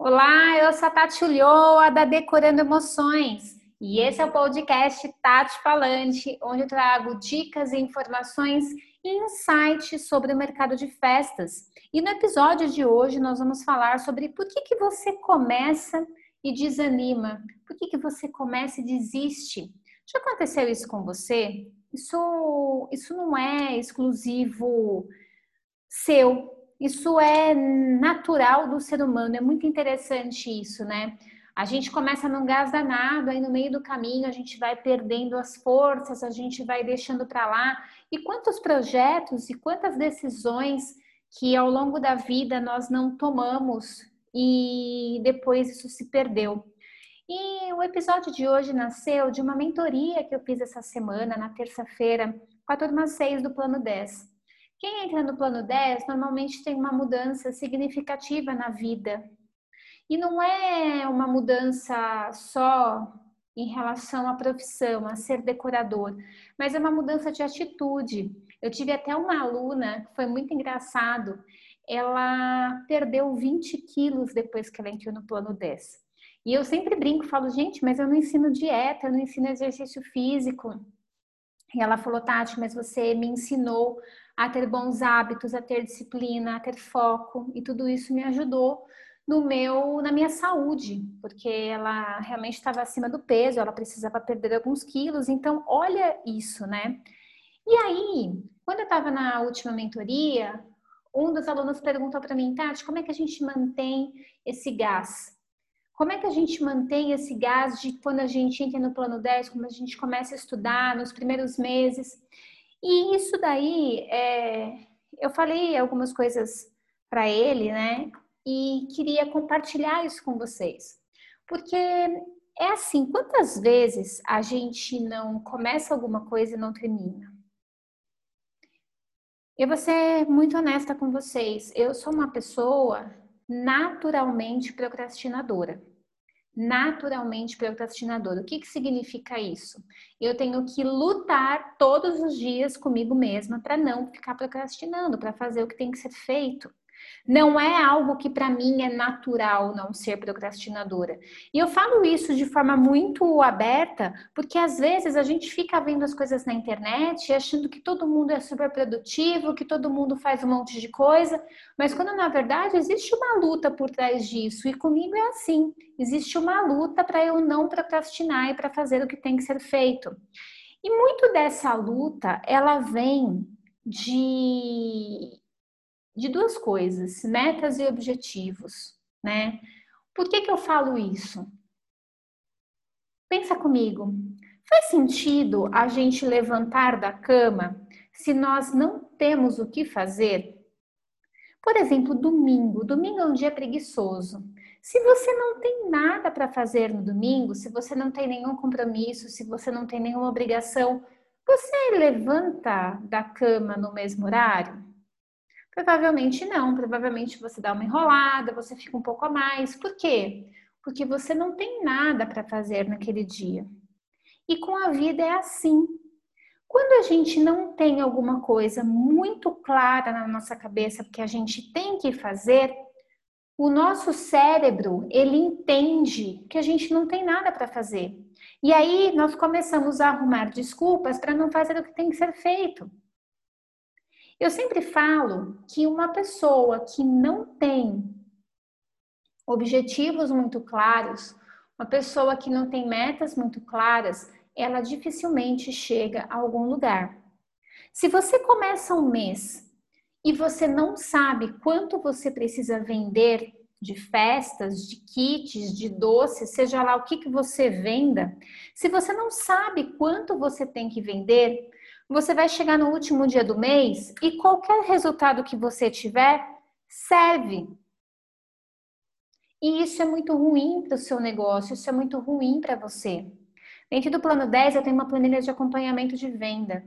Olá, eu sou a Tati Ulloa, da Decorando Emoções. E esse é o podcast Tati Falante, onde eu trago dicas e informações e insights sobre o mercado de festas. E no episódio de hoje nós vamos falar sobre por que, que você começa e desanima, por que, que você começa e desiste. Já aconteceu isso com você? Isso, isso não é exclusivo seu, isso é natural do ser humano, é muito interessante isso, né? A gente começa num gás danado, aí no meio do caminho a gente vai perdendo as forças, a gente vai deixando para lá. E quantos projetos e quantas decisões que ao longo da vida nós não tomamos e depois isso se perdeu. E o episódio de hoje nasceu de uma mentoria que eu fiz essa semana, na terça-feira, com a turma 6 do Plano 10. Quem entra no plano 10 normalmente tem uma mudança significativa na vida. E não é uma mudança só em relação à profissão, a ser decorador, mas é uma mudança de atitude. Eu tive até uma aluna, que foi muito engraçado, ela perdeu 20 quilos depois que ela entrou no plano 10. E eu sempre brinco, falo, gente, mas eu não ensino dieta, eu não ensino exercício físico. E ela falou, Tati, mas você me ensinou a ter bons hábitos, a ter disciplina, a ter foco, e tudo isso me ajudou no meu, na minha saúde, porque ela realmente estava acima do peso, ela precisava perder alguns quilos, então olha isso, né? E aí, quando eu estava na última mentoria, um dos alunos perguntou para mim, Tati, como é que a gente mantém esse gás? Como é que a gente mantém esse gás de quando a gente entra no plano 10, quando a gente começa a estudar, nos primeiros meses? E isso daí, é, eu falei algumas coisas para ele, né? E queria compartilhar isso com vocês. Porque é assim, quantas vezes a gente não começa alguma coisa e não termina? Eu vou ser muito honesta com vocês. Eu sou uma pessoa naturalmente procrastinadora naturalmente procrastinador. O que, que significa isso? Eu tenho que lutar todos os dias comigo mesma para não ficar procrastinando, para fazer o que tem que ser feito. Não é algo que para mim é natural não ser procrastinadora. E eu falo isso de forma muito aberta, porque às vezes a gente fica vendo as coisas na internet achando que todo mundo é super produtivo, que todo mundo faz um monte de coisa, mas quando na verdade existe uma luta por trás disso. E comigo é assim: existe uma luta para eu não procrastinar e para fazer o que tem que ser feito. E muito dessa luta, ela vem de de duas coisas, metas e objetivos, né? Por que, que eu falo isso? Pensa comigo. Faz sentido a gente levantar da cama se nós não temos o que fazer? Por exemplo, domingo. Domingo é um dia preguiçoso. Se você não tem nada para fazer no domingo, se você não tem nenhum compromisso, se você não tem nenhuma obrigação, você levanta da cama no mesmo horário? Provavelmente não, provavelmente você dá uma enrolada, você fica um pouco a mais. Por quê? Porque você não tem nada para fazer naquele dia. E com a vida é assim. Quando a gente não tem alguma coisa muito clara na nossa cabeça que a gente tem que fazer, o nosso cérebro, ele entende que a gente não tem nada para fazer. E aí nós começamos a arrumar desculpas para não fazer o que tem que ser feito. Eu sempre falo que uma pessoa que não tem objetivos muito claros, uma pessoa que não tem metas muito claras, ela dificilmente chega a algum lugar. Se você começa um mês e você não sabe quanto você precisa vender de festas, de kits, de doces, seja lá o que, que você venda, se você não sabe quanto você tem que vender, você vai chegar no último dia do mês e qualquer resultado que você tiver serve. E isso é muito ruim para o seu negócio, isso é muito ruim para você. Dentro do plano 10, eu tenho uma planilha de acompanhamento de venda.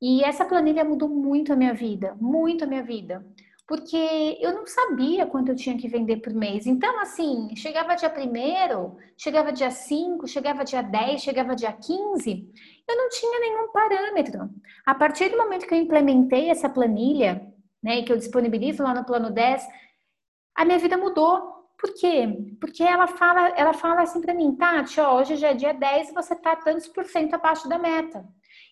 E essa planilha mudou muito a minha vida, muito a minha vida porque eu não sabia quanto eu tinha que vender por mês. Então, assim, chegava dia 1 chegava dia 5, chegava dia 10, chegava dia 15, eu não tinha nenhum parâmetro. A partir do momento que eu implementei essa planilha, né, que eu disponibilizo lá no plano 10, a minha vida mudou. Por quê? Porque ela fala, ela fala assim para mim, Tati, ó, hoje já é dia 10 e você tá tantos por cento abaixo da meta.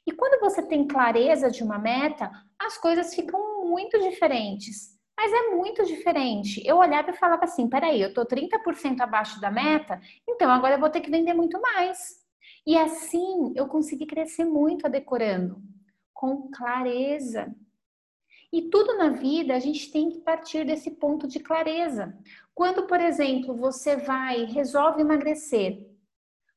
E quando você tem clareza de uma meta, as coisas ficam muito diferentes. Mas é muito diferente. Eu olhava e falava assim: peraí, eu tô 30% abaixo da meta, então agora eu vou ter que vender muito mais. E assim eu consegui crescer muito a decorando, com clareza. E tudo na vida a gente tem que partir desse ponto de clareza. Quando, por exemplo, você vai, resolve emagrecer,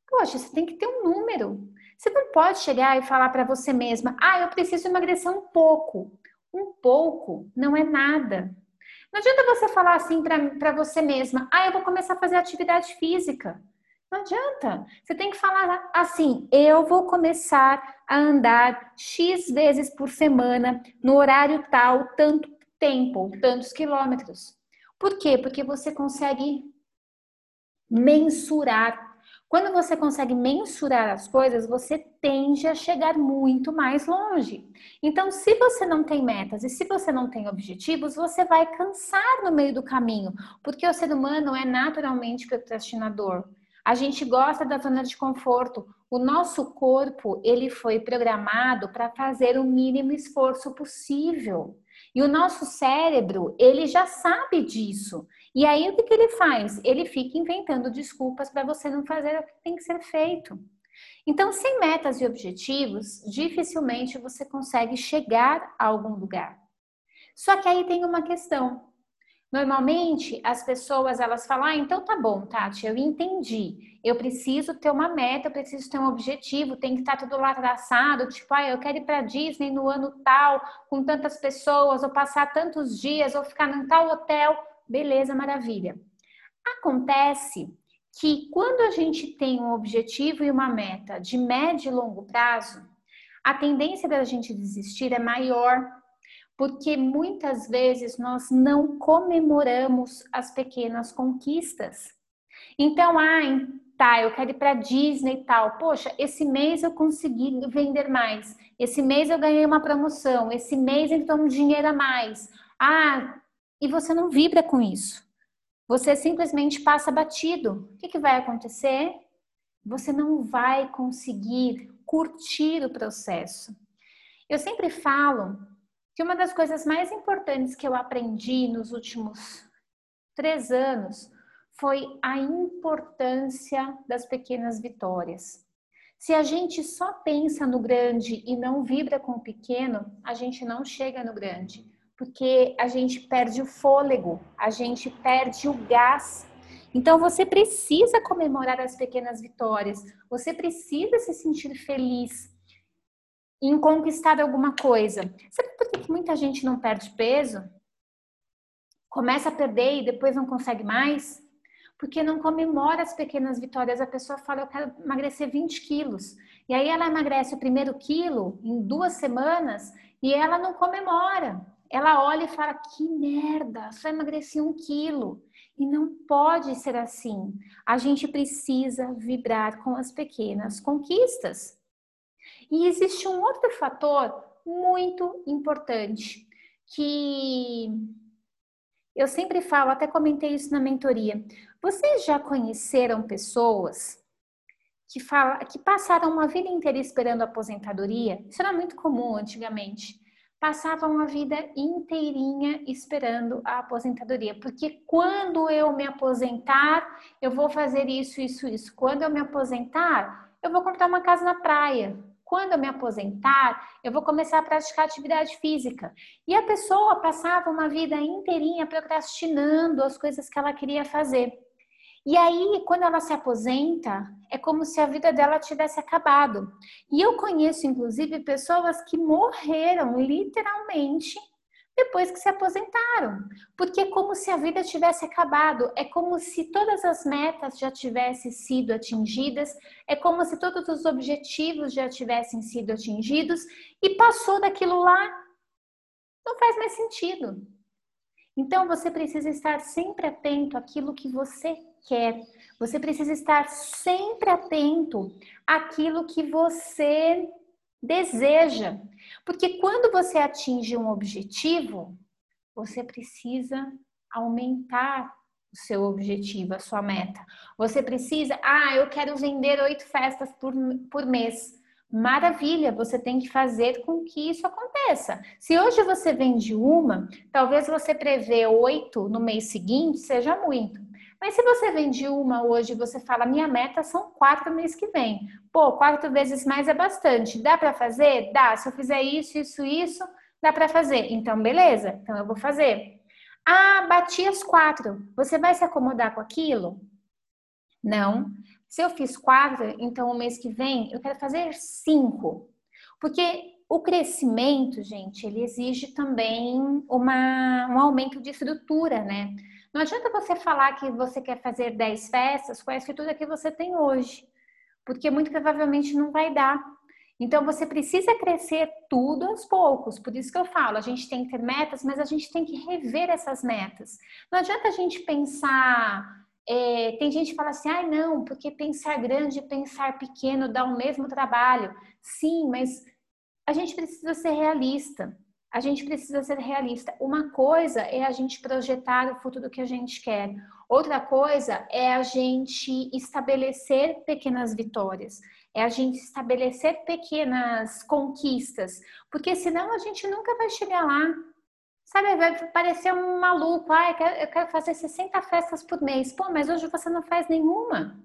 poxa, você tem que ter um número. Você não pode chegar e falar para você mesma, ah, eu preciso emagrecer um pouco. Um pouco não é nada. Não adianta você falar assim para você mesma, ah, eu vou começar a fazer atividade física. Não adianta. Você tem que falar assim: eu vou começar a andar X vezes por semana, no horário tal, tanto tempo, tantos quilômetros. Por quê? Porque você consegue mensurar. Quando você consegue mensurar as coisas, você tende a chegar muito mais longe. Então, se você não tem metas e se você não tem objetivos, você vai cansar no meio do caminho, porque o ser humano é naturalmente procrastinador. A gente gosta da zona de conforto. O nosso corpo, ele foi programado para fazer o mínimo esforço possível. E o nosso cérebro, ele já sabe disso. E aí o que, que ele faz? Ele fica inventando desculpas para você não fazer o que tem que ser feito. Então, sem metas e objetivos, dificilmente você consegue chegar a algum lugar. Só que aí tem uma questão. Normalmente, as pessoas elas falam: ah, então tá bom, Tati, eu entendi. Eu preciso ter uma meta, eu preciso ter um objetivo, tem que estar tá tudo lá traçado. Tipo, ah, eu quero ir para Disney no ano tal, com tantas pessoas, ou passar tantos dias, ou ficar num tal hotel. Beleza, maravilha. Acontece que quando a gente tem um objetivo e uma meta de médio e longo prazo, a tendência da gente desistir é maior porque muitas vezes nós não comemoramos as pequenas conquistas. Então, ah, tá, eu quero ir para Disney e tal. Poxa, esse mês eu consegui vender mais. Esse mês eu ganhei uma promoção. Esse mês então um dinheiro a mais. Ah, e você não vibra com isso. Você simplesmente passa batido. O que, que vai acontecer? Você não vai conseguir curtir o processo. Eu sempre falo que uma das coisas mais importantes que eu aprendi nos últimos três anos foi a importância das pequenas vitórias. Se a gente só pensa no grande e não vibra com o pequeno, a gente não chega no grande, porque a gente perde o fôlego, a gente perde o gás. Então você precisa comemorar as pequenas vitórias, você precisa se sentir feliz em conquistar alguma coisa. Sabe por que muita gente não perde peso? Começa a perder e depois não consegue mais? Porque não comemora as pequenas vitórias. A pessoa fala, eu quero emagrecer 20 quilos. E aí ela emagrece o primeiro quilo em duas semanas e ela não comemora. Ela olha e fala, que merda, só emagreci um quilo. E não pode ser assim. A gente precisa vibrar com as pequenas conquistas. E existe um outro fator muito importante que eu sempre falo, até comentei isso na mentoria. Vocês já conheceram pessoas que, fala, que passaram uma vida inteira esperando a aposentadoria? Isso era muito comum antigamente. Passavam a vida inteirinha esperando a aposentadoria, porque quando eu me aposentar, eu vou fazer isso, isso, isso. Quando eu me aposentar, eu vou comprar uma casa na praia quando eu me aposentar, eu vou começar a praticar atividade física. E a pessoa passava uma vida inteirinha procrastinando as coisas que ela queria fazer. E aí, quando ela se aposenta, é como se a vida dela tivesse acabado. E eu conheço, inclusive, pessoas que morreram literalmente depois que se aposentaram, porque é como se a vida tivesse acabado, é como se todas as metas já tivessem sido atingidas, é como se todos os objetivos já tivessem sido atingidos e passou daquilo lá, não faz mais sentido. Então você precisa estar sempre atento àquilo que você quer. Você precisa estar sempre atento àquilo que você deseja. Porque quando você atinge um objetivo, você precisa aumentar o seu objetivo, a sua meta. Você precisa, ah, eu quero vender oito festas por, por mês. Maravilha, você tem que fazer com que isso aconteça. Se hoje você vende uma, talvez você prevê oito no mês seguinte, seja muito. Mas se você vende uma hoje você fala, minha meta são quatro mês que vem. Pô, quatro vezes mais é bastante. Dá para fazer? Dá. Se eu fizer isso, isso, isso, dá para fazer. Então, beleza. Então, eu vou fazer. Ah, bati as quatro. Você vai se acomodar com aquilo? Não. Se eu fiz quatro, então o mês que vem eu quero fazer cinco. Porque o crescimento, gente, ele exige também uma, um aumento de estrutura, né? Não adianta você falar que você quer fazer 10 festas com a estrutura que você tem hoje, porque muito provavelmente não vai dar. Então você precisa crescer tudo aos poucos. Por isso que eu falo, a gente tem que ter metas, mas a gente tem que rever essas metas. Não adianta a gente pensar. É, tem gente que fala assim, ah, não, porque pensar grande e pensar pequeno dá o mesmo trabalho. Sim, mas a gente precisa ser realista. A gente precisa ser realista. Uma coisa é a gente projetar o futuro que a gente quer. Outra coisa é a gente estabelecer pequenas vitórias é a gente estabelecer pequenas conquistas, porque senão a gente nunca vai chegar lá. Sabe, vai parecer um maluco, ah, eu quero fazer 60 festas por mês. Pô, mas hoje você não faz nenhuma.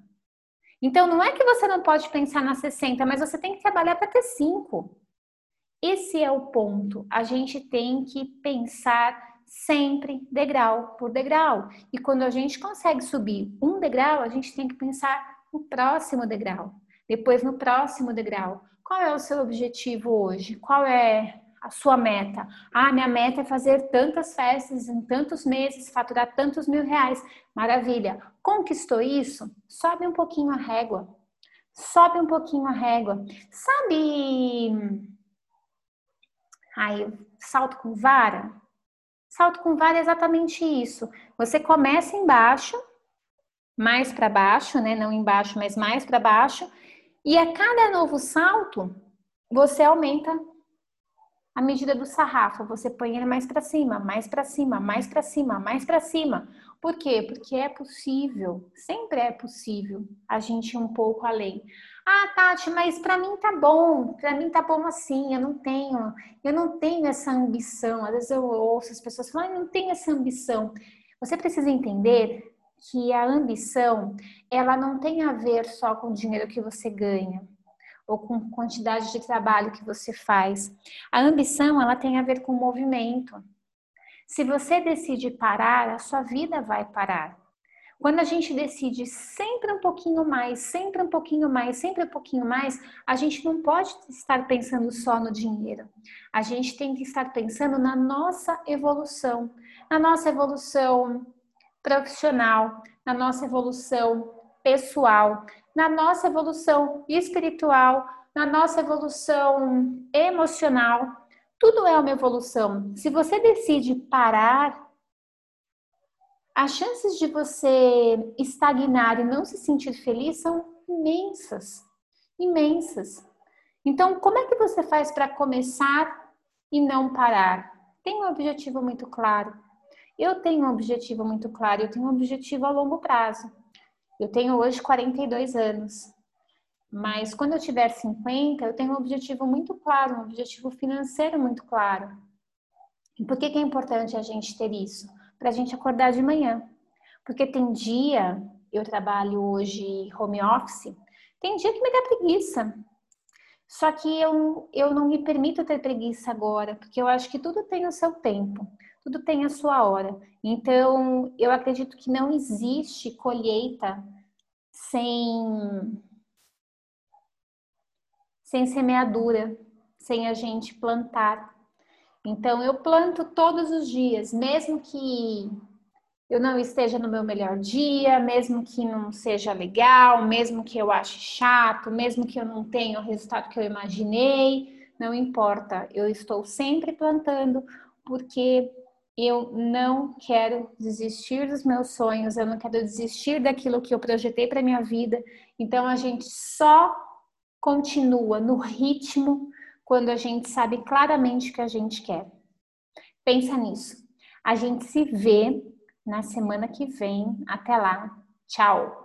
Então não é que você não pode pensar nas 60, mas você tem que trabalhar para ter 5. Esse é o ponto. A gente tem que pensar sempre degrau por degrau. E quando a gente consegue subir um degrau, a gente tem que pensar no próximo degrau. Depois, no próximo degrau, qual é o seu objetivo hoje? Qual é a sua meta? Ah, minha meta é fazer tantas festas em tantos meses, faturar tantos mil reais. Maravilha. Conquistou isso? Sobe um pouquinho a régua. Sobe um pouquinho a régua. Sabe. Ai, salto com vara? Salto com vara é exatamente isso. Você começa embaixo, mais para baixo, né? Não embaixo, mas mais para baixo e a cada novo salto, você aumenta a medida do sarrafo, você põe ele mais para cima, mais para cima, mais para cima, mais para cima. Por quê? Porque é possível, sempre é possível a gente ir um pouco além. Ah, Tati, mas para mim tá bom, para mim tá bom assim, eu não tenho, eu não tenho essa ambição. Às vezes eu ouço as pessoas falando, ah, não tenho essa ambição. Você precisa entender que a ambição, ela não tem a ver só com o dinheiro que você ganha ou com quantidade de trabalho que você faz. A ambição, ela tem a ver com o movimento. Se você decide parar, a sua vida vai parar. Quando a gente decide sempre um pouquinho mais, sempre um pouquinho mais, sempre um pouquinho mais, a gente não pode estar pensando só no dinheiro. A gente tem que estar pensando na nossa evolução, na nossa evolução profissional, na nossa evolução pessoal, na nossa evolução espiritual, na nossa evolução emocional. Tudo é uma evolução. Se você decide parar, as chances de você estagnar e não se sentir feliz são imensas. Imensas. Então, como é que você faz para começar e não parar? Tem um objetivo muito claro. Eu tenho um objetivo muito claro, eu tenho um objetivo a longo prazo. Eu tenho hoje 42 anos, mas quando eu tiver 50, eu tenho um objetivo muito claro, um objetivo financeiro muito claro. E por que, que é importante a gente ter isso? Para a gente acordar de manhã. Porque tem dia, eu trabalho hoje home office, tem dia que me dá preguiça. Só que eu, eu não me permito ter preguiça agora, porque eu acho que tudo tem o seu tempo tudo tem a sua hora. Então, eu acredito que não existe colheita sem sem semeadura, sem a gente plantar. Então, eu planto todos os dias, mesmo que eu não esteja no meu melhor dia, mesmo que não seja legal, mesmo que eu ache chato, mesmo que eu não tenha o resultado que eu imaginei, não importa. Eu estou sempre plantando porque eu não quero desistir dos meus sonhos, eu não quero desistir daquilo que eu projetei para minha vida. Então a gente só continua no ritmo quando a gente sabe claramente o que a gente quer. Pensa nisso. A gente se vê na semana que vem. Até lá. Tchau!